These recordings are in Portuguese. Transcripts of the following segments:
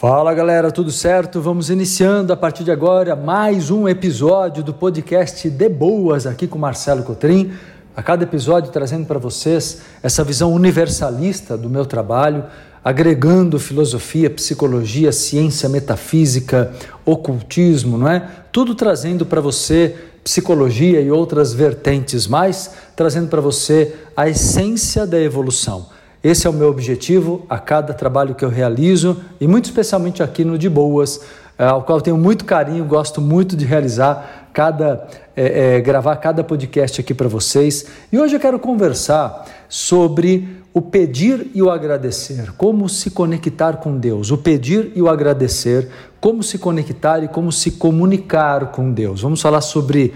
Fala galera, tudo certo? Vamos iniciando a partir de agora mais um episódio do podcast De Boas aqui com Marcelo Cotrim. A cada episódio trazendo para vocês essa visão universalista do meu trabalho, agregando filosofia, psicologia, ciência, metafísica, ocultismo, não é? Tudo trazendo para você psicologia e outras vertentes mais, trazendo para você a essência da evolução esse é o meu objetivo a cada trabalho que eu realizo e muito especialmente aqui no De Boas, eh, ao qual tenho muito carinho, gosto muito de realizar cada é, é, gravar cada podcast aqui para vocês. E hoje eu quero conversar sobre o pedir e o agradecer, como se conectar com Deus, o pedir e o agradecer, como se conectar e como se comunicar com Deus. Vamos falar sobre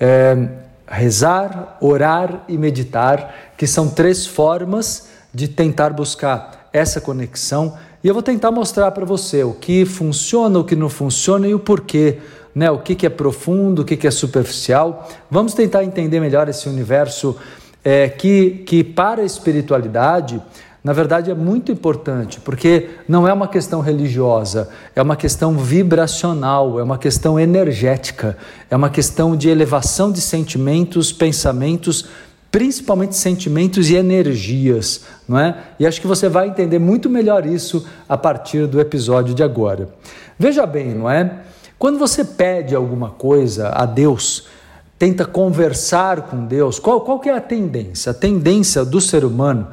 é, rezar, orar e meditar, que são três formas de tentar buscar essa conexão e eu vou tentar mostrar para você o que funciona, o que não funciona e o porquê, né? O que, que é profundo, o que, que é superficial. Vamos tentar entender melhor esse universo é, que, que para a espiritualidade, na verdade, é muito importante, porque não é uma questão religiosa, é uma questão vibracional, é uma questão energética, é uma questão de elevação de sentimentos, pensamentos principalmente sentimentos e energias, não é? E acho que você vai entender muito melhor isso a partir do episódio de agora. Veja bem, não é? Quando você pede alguma coisa a Deus, tenta conversar com Deus, qual, qual que é a tendência? A tendência do ser humano,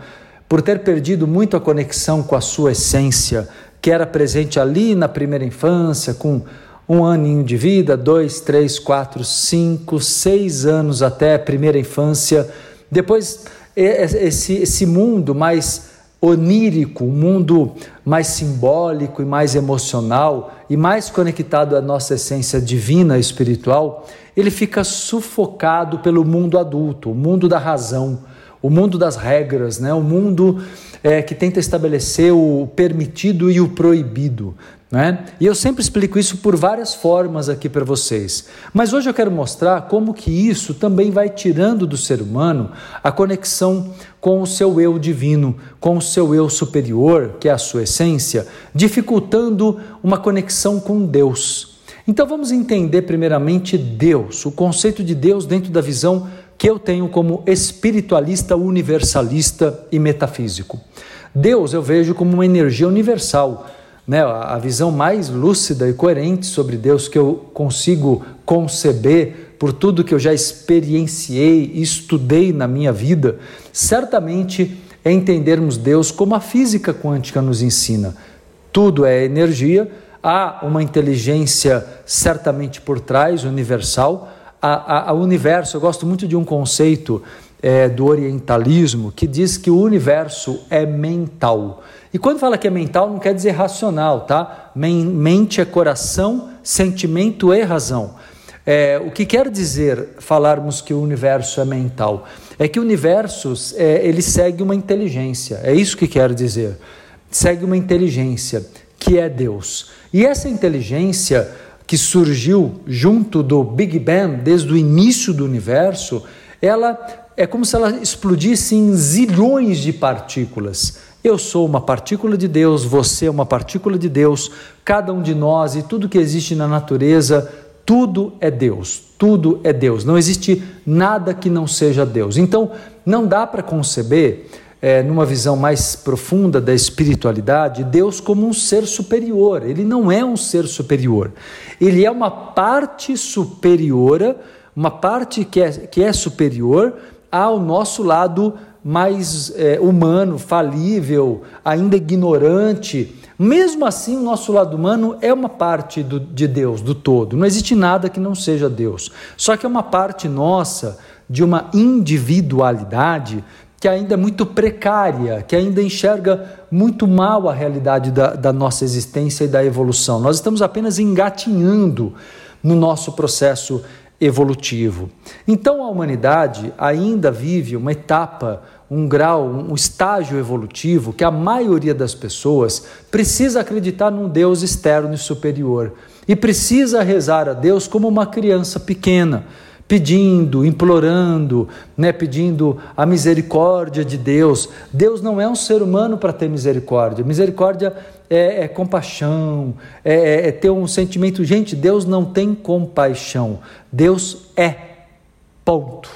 por ter perdido muito a conexão com a sua essência, que era presente ali na primeira infância, com um aninho de vida, dois, três, quatro, cinco, seis anos até a primeira infância, depois, esse, esse mundo mais onírico, um mundo mais simbólico e mais emocional e mais conectado à nossa essência divina espiritual, ele fica sufocado pelo mundo adulto, o mundo da razão, o mundo das regras, né? o mundo é, que tenta estabelecer o permitido e o proibido. Né? E eu sempre explico isso por várias formas aqui para vocês. Mas hoje eu quero mostrar como que isso também vai tirando do ser humano a conexão com o seu eu divino, com o seu eu superior, que é a sua essência, dificultando uma conexão com Deus. Então vamos entender primeiramente Deus, o conceito de Deus dentro da visão que eu tenho como espiritualista, universalista e metafísico. Deus eu vejo como uma energia universal né, a visão mais lúcida e coerente sobre Deus que eu consigo conceber por tudo que eu já experienciei e estudei na minha vida, certamente é entendermos Deus como a física quântica nos ensina. Tudo é energia, há uma inteligência certamente por trás, universal. A, a, a universo, eu gosto muito de um conceito é, do orientalismo que diz que o universo é mental. E quando fala que é mental, não quer dizer racional, tá? Mente é coração, sentimento e razão. É, o que quer dizer falarmos que o universo é mental? É que o universo é, ele segue uma inteligência, é isso que quer dizer. Segue uma inteligência que é Deus. E essa inteligência que surgiu junto do Big Bang, desde o início do universo, ela é como se ela explodisse em zilhões de partículas. Eu sou uma partícula de Deus, você é uma partícula de Deus, cada um de nós e tudo que existe na natureza, tudo é Deus, tudo é Deus. Não existe nada que não seja Deus. Então, não dá para conceber, é, numa visão mais profunda da espiritualidade, Deus como um ser superior. Ele não é um ser superior. Ele é uma parte superiora, uma parte que é, que é superior ao nosso lado mais é, humano, falível, ainda ignorante. Mesmo assim, o nosso lado humano é uma parte do, de Deus, do todo. Não existe nada que não seja Deus. Só que é uma parte nossa de uma individualidade que ainda é muito precária, que ainda enxerga muito mal a realidade da, da nossa existência e da evolução. Nós estamos apenas engatinhando no nosso processo evolutivo. Então a humanidade ainda vive uma etapa, um grau, um estágio evolutivo que a maioria das pessoas precisa acreditar num Deus externo e superior e precisa rezar a Deus como uma criança pequena, pedindo, implorando, né, pedindo a misericórdia de Deus. Deus não é um ser humano para ter misericórdia. Misericórdia é, é compaixão, é, é, é ter um sentimento. Gente, Deus não tem compaixão. Deus é. Ponto.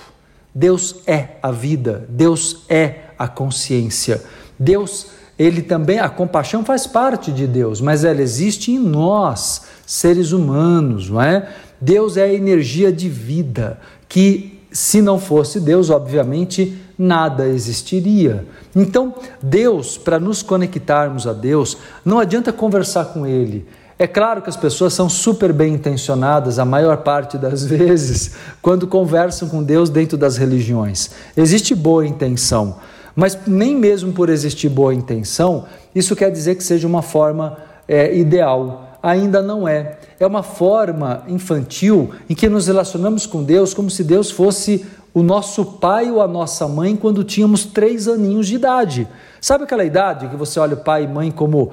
Deus é a vida. Deus é a consciência. Deus, ele também, a compaixão faz parte de Deus, mas ela existe em nós, seres humanos, não é? Deus é a energia de vida, que se não fosse Deus, obviamente, nada existiria. Então, Deus, para nos conectarmos a Deus, não adianta conversar com Ele. É claro que as pessoas são super bem intencionadas, a maior parte das vezes, quando conversam com Deus dentro das religiões. Existe boa intenção, mas nem mesmo por existir boa intenção, isso quer dizer que seja uma forma é, ideal ainda não é. É uma forma infantil em que nos relacionamos com Deus como se Deus fosse o nosso pai ou a nossa mãe quando tínhamos três aninhos de idade. Sabe aquela idade que você olha o pai e mãe como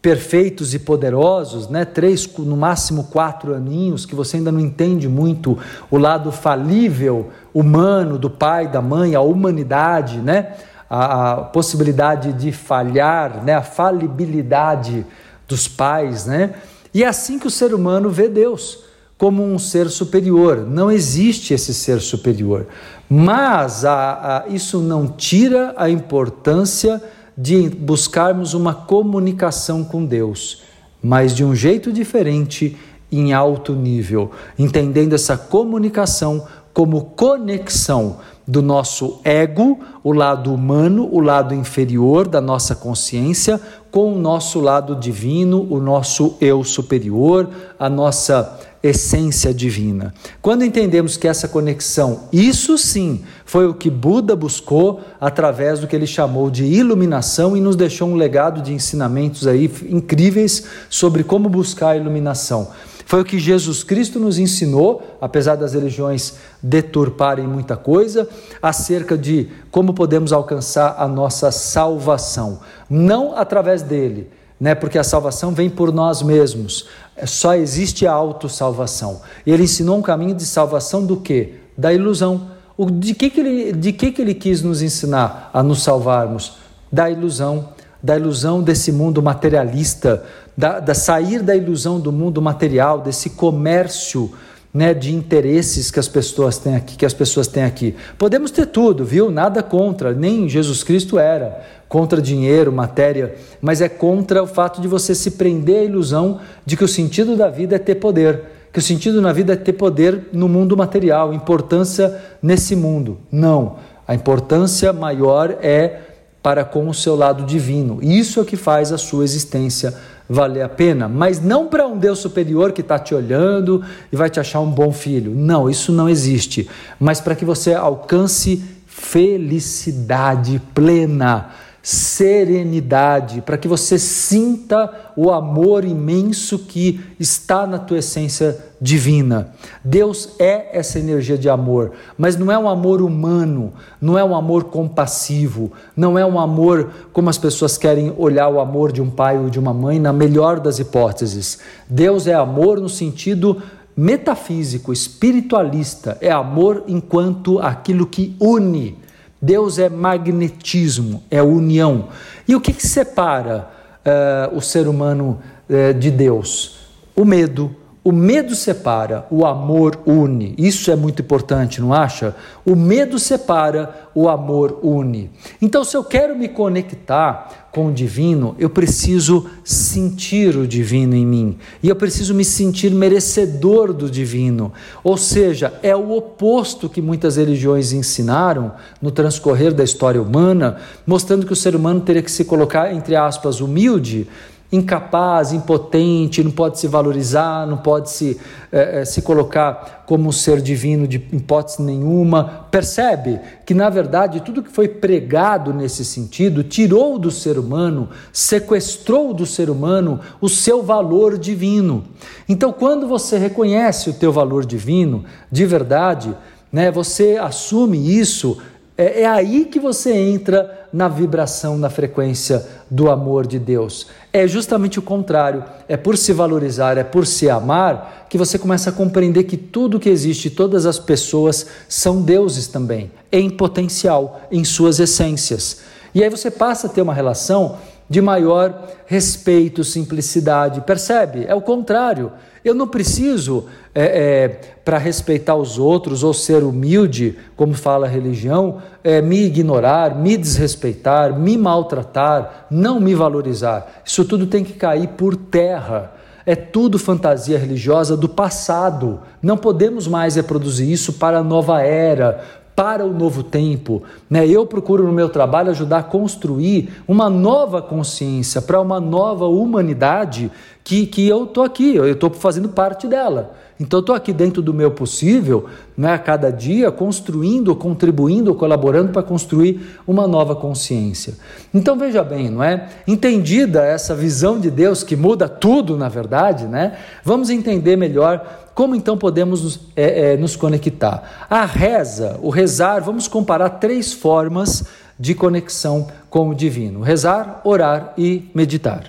perfeitos e poderosos, né? Três, no máximo quatro aninhos, que você ainda não entende muito o lado falível humano do pai, da mãe, a humanidade, né? A, a possibilidade de falhar, né? A falibilidade dos pais, né? E é assim que o ser humano vê Deus, como um ser superior. Não existe esse ser superior. Mas a, a, isso não tira a importância de buscarmos uma comunicação com Deus, mas de um jeito diferente, em alto nível, entendendo essa comunicação como conexão do nosso ego, o lado humano, o lado inferior da nossa consciência, com o nosso lado divino, o nosso eu superior, a nossa essência divina. Quando entendemos que essa conexão, isso sim, foi o que Buda buscou através do que ele chamou de iluminação e nos deixou um legado de ensinamentos aí incríveis sobre como buscar a iluminação. Foi o que Jesus Cristo nos ensinou, apesar das religiões deturparem muita coisa, acerca de como podemos alcançar a nossa salvação. Não através dele, né? porque a salvação vem por nós mesmos. Só existe a autossalvação. Ele ensinou um caminho de salvação do quê? Da ilusão. O, de que, que, ele, de que, que ele quis nos ensinar a nos salvarmos? Da ilusão da ilusão desse mundo materialista, da, da sair da ilusão do mundo material, desse comércio né, de interesses que as pessoas têm aqui, que as pessoas têm aqui. Podemos ter tudo, viu? Nada contra, nem Jesus Cristo era contra dinheiro, matéria, mas é contra o fato de você se prender à ilusão de que o sentido da vida é ter poder, que o sentido na vida é ter poder no mundo material, importância nesse mundo. Não. A importância maior é para com o seu lado divino. Isso é o que faz a sua existência valer a pena, mas não para um Deus superior que está te olhando e vai te achar um bom filho. Não, isso não existe. Mas para que você alcance felicidade plena serenidade, para que você sinta o amor imenso que está na tua essência divina. Deus é essa energia de amor, mas não é um amor humano, não é um amor compassivo, não é um amor como as pessoas querem olhar o amor de um pai ou de uma mãe, na melhor das hipóteses. Deus é amor no sentido metafísico, espiritualista, é amor enquanto aquilo que une Deus é magnetismo, é união. E o que, que separa uh, o ser humano uh, de Deus? O medo, o medo separa, o amor une. Isso é muito importante, não acha? O medo separa, o amor une. Então, se eu quero me conectar com o divino, eu preciso sentir o divino em mim. E eu preciso me sentir merecedor do divino. Ou seja, é o oposto que muitas religiões ensinaram no transcorrer da história humana, mostrando que o ser humano teria que se colocar, entre aspas, humilde incapaz, impotente, não pode se valorizar, não pode se, é, se colocar como um ser divino de hipótese nenhuma. Percebe que, na verdade, tudo que foi pregado nesse sentido tirou do ser humano, sequestrou do ser humano o seu valor divino. Então, quando você reconhece o teu valor divino, de verdade, né, você assume isso É, é aí que você entra na vibração, na frequência do amor de Deus. É justamente o contrário. É por se valorizar, é por se amar que você começa a compreender que tudo que existe, todas as pessoas são deuses também, em potencial, em suas essências. E aí você passa a ter uma relação de maior respeito, simplicidade. Percebe? É o contrário. Eu não preciso, é, é, para respeitar os outros ou ser humilde, como fala a religião, é, me ignorar, me desrespeitar, me maltratar, não me valorizar. Isso tudo tem que cair por terra. É tudo fantasia religiosa do passado. Não podemos mais reproduzir isso para a nova era, para o novo tempo. Né? Eu procuro no meu trabalho ajudar a construir uma nova consciência para uma nova humanidade que, que eu estou aqui, eu estou fazendo parte dela. Então estou aqui dentro do meu possível, né, a cada dia, construindo, contribuindo, colaborando para construir uma nova consciência. Então veja bem, não é? Entendida essa visão de Deus que muda tudo, na verdade, né? Vamos entender melhor como então podemos nos, é, é, nos conectar. A reza, o rezar, vamos comparar três formas de conexão com o divino: rezar, orar e meditar.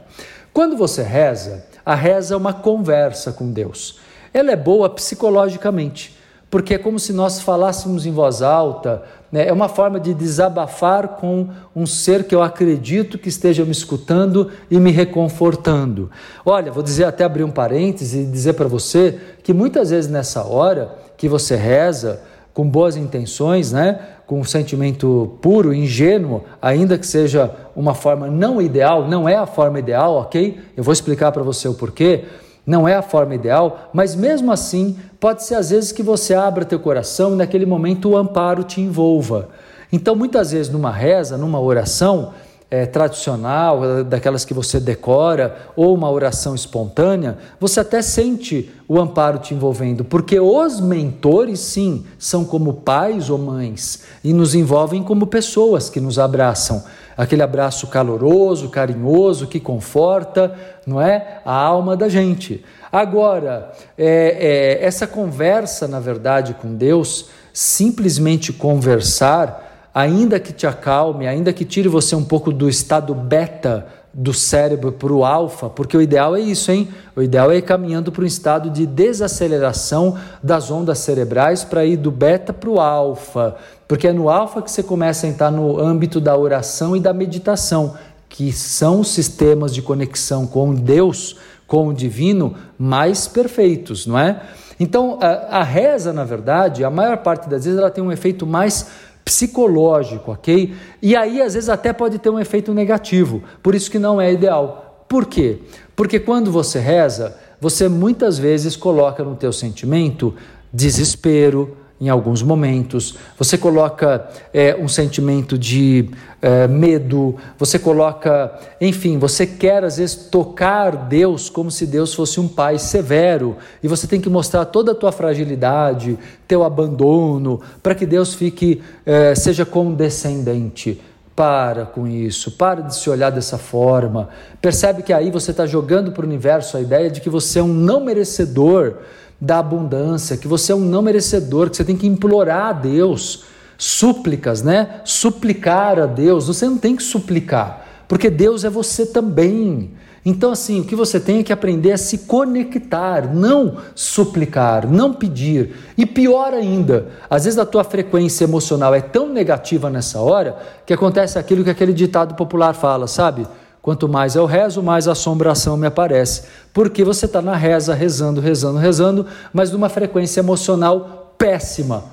Quando você reza, a reza é uma conversa com Deus ela é boa psicologicamente, porque é como se nós falássemos em voz alta, né? é uma forma de desabafar com um ser que eu acredito que esteja me escutando e me reconfortando. Olha, vou dizer até abrir um parêntese e dizer para você que muitas vezes nessa hora que você reza, com boas intenções, né? Com um sentimento puro, ingênuo, ainda que seja uma forma não ideal, não é a forma ideal, ok? Eu vou explicar para você o porquê. Não é a forma ideal, mas mesmo assim, pode ser às vezes que você abra teu coração e naquele momento o amparo te envolva. Então, muitas vezes numa reza, numa oração é, tradicional, daquelas que você decora, ou uma oração espontânea, você até sente o amparo te envolvendo, porque os mentores, sim, são como pais ou mães e nos envolvem como pessoas que nos abraçam aquele abraço caloroso, carinhoso, que conforta, não é? A alma da gente. Agora, é, é, essa conversa, na verdade, com Deus, simplesmente conversar, ainda que te acalme, ainda que tire você um pouco do estado beta do cérebro para o alfa, porque o ideal é isso, hein? O ideal é ir caminhando para um estado de desaceleração das ondas cerebrais para ir do beta para o alfa, porque é no alfa que você começa a entrar no âmbito da oração e da meditação, que são sistemas de conexão com Deus, com o divino mais perfeitos, não é? Então, a, a reza, na verdade, a maior parte das vezes ela tem um efeito mais psicológico, ok? E aí, às vezes, até pode ter um efeito negativo, por isso que não é ideal. Por quê? Porque quando você reza, você muitas vezes coloca no teu sentimento desespero, em alguns momentos, você coloca é, um sentimento de é, medo, você coloca, enfim, você quer às vezes tocar Deus como se Deus fosse um pai severo e você tem que mostrar toda a tua fragilidade, teu abandono, para que Deus fique, é, seja condescendente. Para com isso, para de se olhar dessa forma. Percebe que aí você está jogando para o universo a ideia de que você é um não merecedor da abundância, que você é um não merecedor, que você tem que implorar a Deus, súplicas, né? Suplicar a Deus. Você não tem que suplicar, porque Deus é você também. Então, assim, o que você tem é que aprender a se conectar, não suplicar, não pedir. E pior ainda, às vezes a tua frequência emocional é tão negativa nessa hora que acontece aquilo que aquele ditado popular fala, sabe? Quanto mais eu rezo, mais assombração me aparece. Porque você está na reza, rezando, rezando, rezando, mas numa frequência emocional péssima.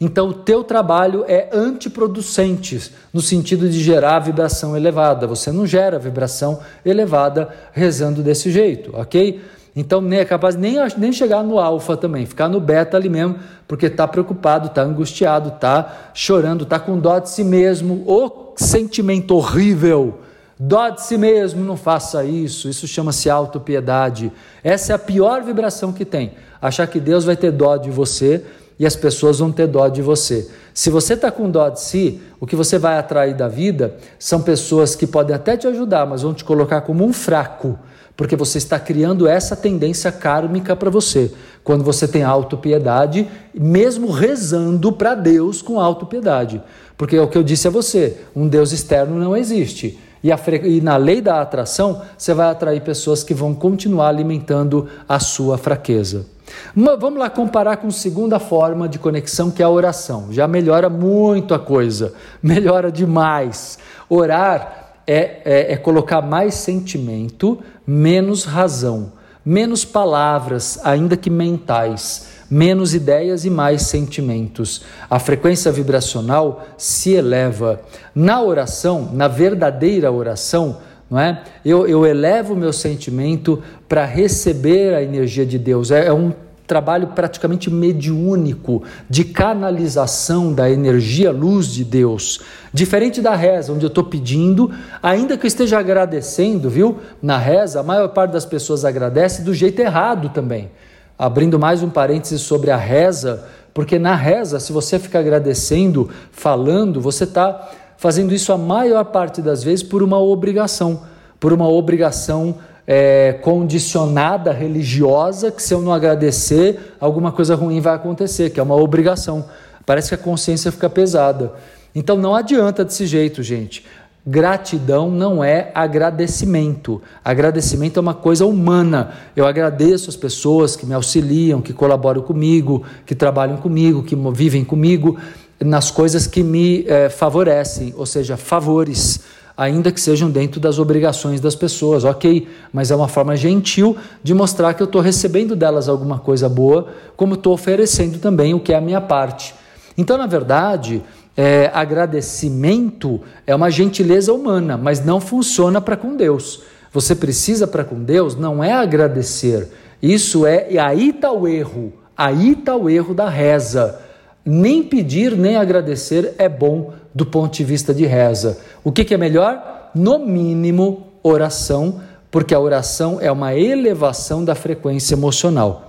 Então, o teu trabalho é antiproducente, no sentido de gerar vibração elevada. Você não gera vibração elevada rezando desse jeito, ok? Então, nem é capaz nem, nem chegar no alfa também, ficar no beta ali mesmo, porque está preocupado, está angustiado, está chorando, está com dó de si mesmo. O sentimento horrível Dó de si mesmo, não faça isso. Isso chama-se autopiedade. Essa é a pior vibração que tem. Achar que Deus vai ter dó de você e as pessoas vão ter dó de você. Se você está com dó de si, o que você vai atrair da vida são pessoas que podem até te ajudar, mas vão te colocar como um fraco, porque você está criando essa tendência kármica para você. Quando você tem autopiedade, mesmo rezando para Deus com autopiedade. Porque é o que eu disse a você: um Deus externo não existe. E, a, e, na lei da atração, você vai atrair pessoas que vão continuar alimentando a sua fraqueza. Uma, vamos lá comparar com a segunda forma de conexão, que é a oração. Já melhora muito a coisa, melhora demais. Orar é, é, é colocar mais sentimento, menos razão, menos palavras, ainda que mentais menos ideias e mais sentimentos. A frequência vibracional se eleva. Na oração, na verdadeira oração, não é? Eu, eu elevo o meu sentimento para receber a energia de Deus. É, é um trabalho praticamente mediúnico de canalização da energia luz de Deus. Diferente da reza, onde eu estou pedindo, ainda que eu esteja agradecendo, viu? Na reza, a maior parte das pessoas agradece do jeito errado também abrindo mais um parêntese sobre a reza, porque na reza, se você ficar agradecendo, falando, você está fazendo isso a maior parte das vezes por uma obrigação, por uma obrigação é, condicionada religiosa, que se eu não agradecer, alguma coisa ruim vai acontecer, que é uma obrigação. Parece que a consciência fica pesada. Então não adianta desse jeito, gente. Gratidão não é agradecimento. Agradecimento é uma coisa humana. Eu agradeço as pessoas que me auxiliam, que colaboram comigo, que trabalham comigo, que vivem comigo nas coisas que me eh, favorecem, ou seja, favores, ainda que sejam dentro das obrigações das pessoas, ok? Mas é uma forma gentil de mostrar que eu estou recebendo delas alguma coisa boa, como estou oferecendo também o que é a minha parte. Então, na verdade, é, agradecimento é uma gentileza humana, mas não funciona para com Deus. Você precisa para com Deus não é agradecer. Isso é, e aí está o erro. Aí está o erro da reza. Nem pedir nem agradecer é bom do ponto de vista de reza. O que, que é melhor? No mínimo, oração, porque a oração é uma elevação da frequência emocional.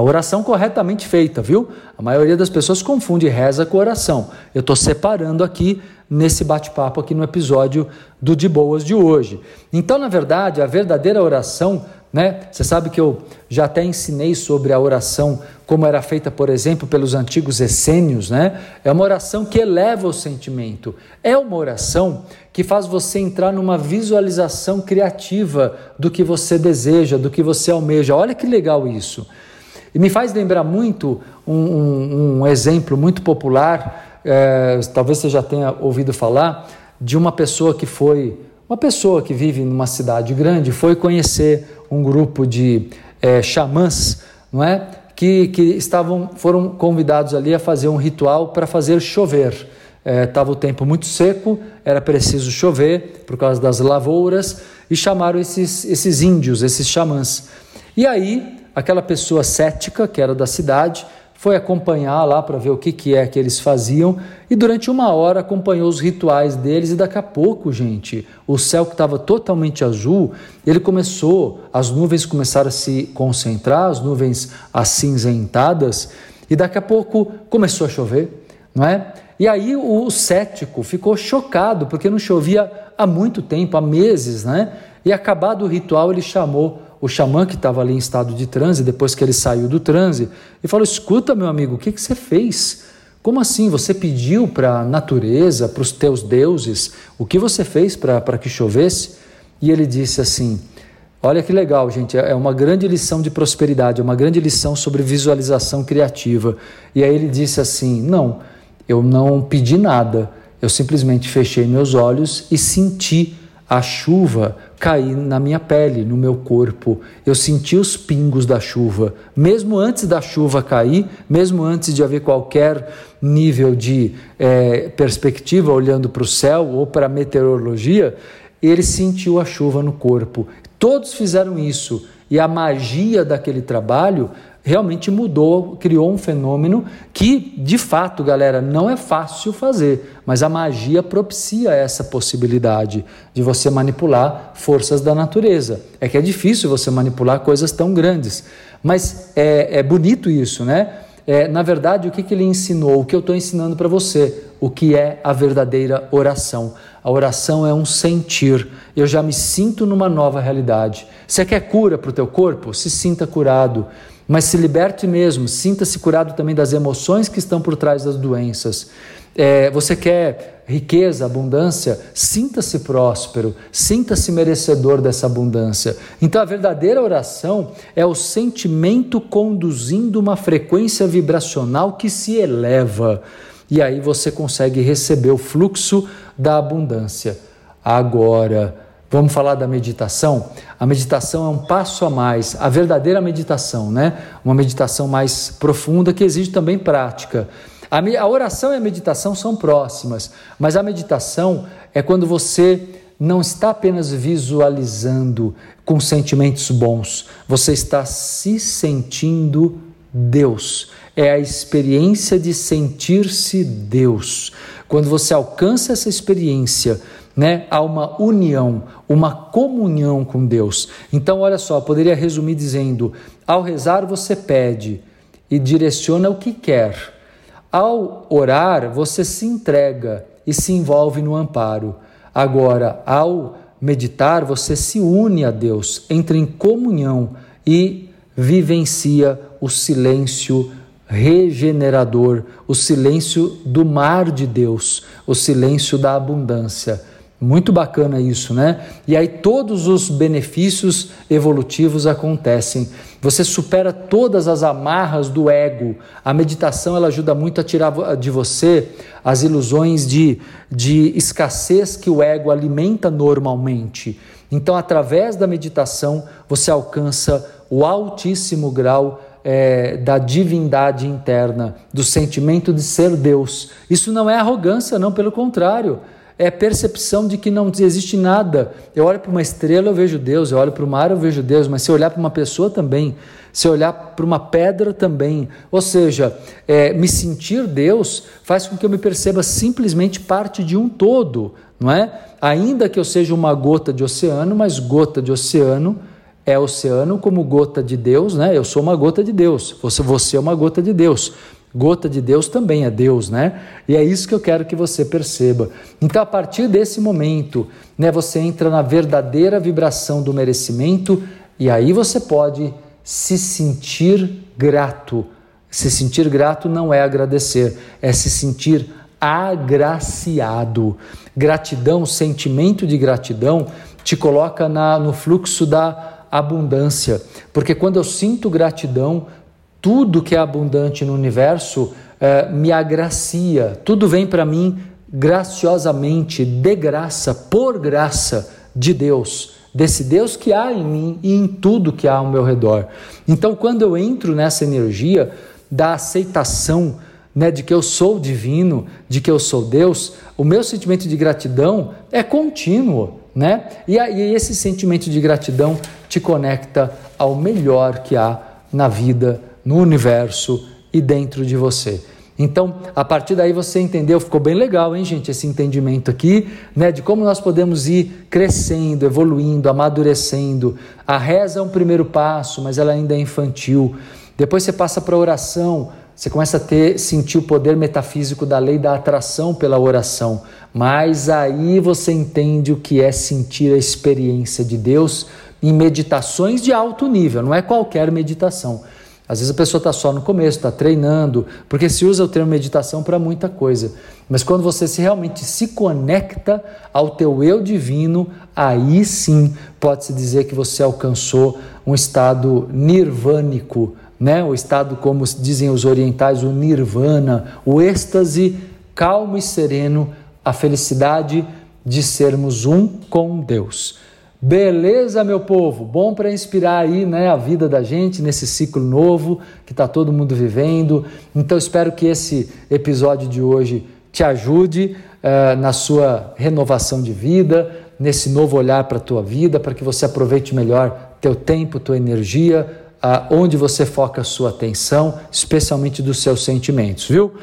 A oração corretamente feita, viu? A maioria das pessoas confunde reza com oração. Eu estou separando aqui nesse bate-papo aqui no episódio do De Boas de hoje. Então, na verdade, a verdadeira oração, né? Você sabe que eu já até ensinei sobre a oração, como era feita, por exemplo, pelos antigos essênios, né? É uma oração que eleva o sentimento. É uma oração que faz você entrar numa visualização criativa do que você deseja, do que você almeja. Olha que legal isso. E me faz lembrar muito um, um, um exemplo muito popular, é, talvez você já tenha ouvido falar, de uma pessoa que foi, uma pessoa que vive numa cidade grande, foi conhecer um grupo de é, xamãs, não é? Que, que estavam, foram convidados ali a fazer um ritual para fazer chover. Estava é, o tempo muito seco, era preciso chover por causa das lavouras, e chamaram esses, esses índios, esses xamãs. E aí aquela pessoa cética, que era da cidade, foi acompanhar lá para ver o que, que é que eles faziam e durante uma hora acompanhou os rituais deles e daqui a pouco, gente, o céu que estava totalmente azul, ele começou, as nuvens começaram a se concentrar, as nuvens acinzentadas e daqui a pouco começou a chover, não é? E aí o cético ficou chocado porque não chovia há muito tempo, há meses, né? E acabado o ritual ele chamou o xamã que estava ali em estado de transe, depois que ele saiu do transe, e falou: Escuta, meu amigo, o que, que você fez? Como assim? Você pediu para a natureza, para os teus deuses, o que você fez para que chovesse? E ele disse assim: Olha que legal, gente, é uma grande lição de prosperidade, é uma grande lição sobre visualização criativa. E aí ele disse assim: Não, eu não pedi nada, eu simplesmente fechei meus olhos e senti a chuva cair na minha pele, no meu corpo. Eu senti os pingos da chuva. Mesmo antes da chuva cair, mesmo antes de haver qualquer nível de é, perspectiva olhando para o céu ou para a meteorologia, ele sentiu a chuva no corpo. Todos fizeram isso. E a magia daquele trabalho realmente mudou, criou um fenômeno que, de fato, galera, não é fácil fazer, mas a magia propicia essa possibilidade de você manipular forças da natureza. É que é difícil você manipular coisas tão grandes, mas é, é bonito isso, né? é, na verdade, o que, que ele ensinou? O que eu estou ensinando para você, o que é a verdadeira oração. A oração é um sentir. Eu já me sinto numa nova realidade. Você quer cura para o teu corpo? Se sinta curado. Mas se liberte mesmo, sinta-se curado também das emoções que estão por trás das doenças. É, você quer riqueza, abundância? Sinta-se próspero, sinta-se merecedor dessa abundância. Então, a verdadeira oração é o sentimento conduzindo uma frequência vibracional que se eleva. E aí você consegue receber o fluxo da abundância. Agora, vamos falar da meditação? A meditação é um passo a mais, a verdadeira meditação, né? Uma meditação mais profunda que exige também prática. A, oração e a meditação são próximas, mas a meditação é quando você não está apenas visualizando com sentimentos bons, você está se sentindo Deus. É a experiência de sentir-se Deus. Quando você alcança essa experiência, né, há uma união, uma comunhão com Deus. Então, olha só, poderia resumir dizendo: ao rezar você pede e direciona o que quer ao orar, você se entrega e se envolve no amparo. Agora, ao meditar, você se une a Deus, entra em comunhão e vivencia o silêncio regenerador, o silêncio do mar de Deus, o silêncio da abundância. Muito bacana isso, né? E aí todos os benefícios evolutivos acontecem. Você supera todas as amarras do ego. A meditação ela ajuda muito a tirar de você as ilusões de, de escassez que o ego alimenta normalmente. Então, através da meditação, você alcança o altíssimo grau é, da divindade interna, do sentimento de ser Deus. Isso não é arrogância, não, pelo contrário é percepção de que não existe nada. Eu olho para uma estrela, eu vejo Deus, eu olho para o mar, eu vejo Deus, mas se eu olhar para uma pessoa também, se eu olhar para uma pedra também. Ou seja, é, me sentir Deus faz com que eu me perceba simplesmente parte de um todo, não é? Ainda que eu seja uma gota de oceano, mas gota de oceano é oceano como gota de Deus, né? Eu sou uma gota de Deus, você, você é uma gota de Deus. Gota de Deus também é Deus, né? E é isso que eu quero que você perceba. Então, a partir desse momento, né, você entra na verdadeira vibração do merecimento e aí você pode se sentir grato. Se sentir grato não é agradecer, é se sentir agraciado. Gratidão, sentimento de gratidão, te coloca na, no fluxo da abundância, porque quando eu sinto gratidão, tudo que é abundante no universo eh, me agracia, tudo vem para mim graciosamente, de graça, por graça de Deus, desse Deus que há em mim e em tudo que há ao meu redor. Então, quando eu entro nessa energia da aceitação, né, de que eu sou divino, de que eu sou Deus, o meu sentimento de gratidão é contínuo, né? E, e esse sentimento de gratidão te conecta ao melhor que há na vida no universo e dentro de você. Então, a partir daí você entendeu, ficou bem legal, hein, gente, esse entendimento aqui, né, de como nós podemos ir crescendo, evoluindo, amadurecendo. A reza é um primeiro passo, mas ela ainda é infantil. Depois você passa para a oração, você começa a ter, sentir o poder metafísico da lei da atração pela oração. Mas aí você entende o que é sentir a experiência de Deus em meditações de alto nível, não é qualquer meditação. Às vezes a pessoa está só no começo, está treinando, porque se usa o termo meditação para muita coisa. Mas quando você se realmente se conecta ao teu eu divino, aí sim pode-se dizer que você alcançou um estado nirvânico, né? o estado, como dizem os orientais, o nirvana, o êxtase calmo e sereno, a felicidade de sermos um com Deus. Beleza, meu povo? Bom para inspirar aí né, a vida da gente nesse ciclo novo que está todo mundo vivendo. Então, espero que esse episódio de hoje te ajude uh, na sua renovação de vida, nesse novo olhar para a tua vida, para que você aproveite melhor teu tempo, tua energia, uh, onde você foca a sua atenção, especialmente dos seus sentimentos, viu?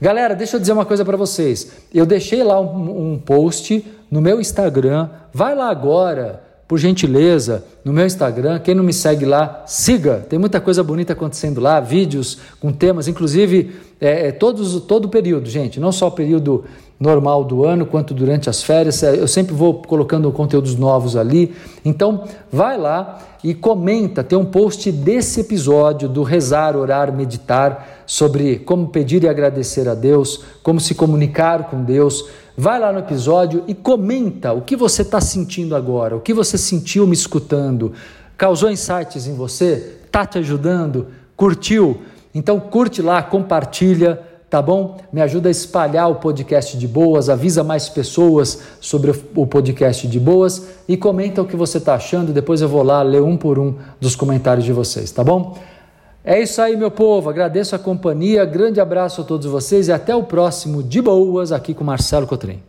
Galera, deixa eu dizer uma coisa para vocês. Eu deixei lá um, um post no meu Instagram. Vai lá agora, por gentileza, no meu Instagram. Quem não me segue lá, siga. Tem muita coisa bonita acontecendo lá, vídeos com temas, inclusive é, é todos, todo o período, gente, não só o período normal do ano, quanto durante as férias. É, eu sempre vou colocando conteúdos novos ali. Então, vai lá e comenta. Tem um post desse episódio do Rezar, Orar, Meditar sobre como pedir e agradecer a Deus, como se comunicar com Deus. Vai lá no episódio e comenta o que você está sentindo agora, o que você sentiu me escutando. Causou insights em você? Está te ajudando? Curtiu? Então curte lá, compartilha, tá bom? Me ajuda a espalhar o podcast de boas, avisa mais pessoas sobre o podcast de boas e comenta o que você está achando. Depois eu vou lá ler um por um dos comentários de vocês, tá bom? É isso aí, meu povo. Agradeço a companhia. Grande abraço a todos vocês e até o próximo De Boas aqui com Marcelo Cotrim.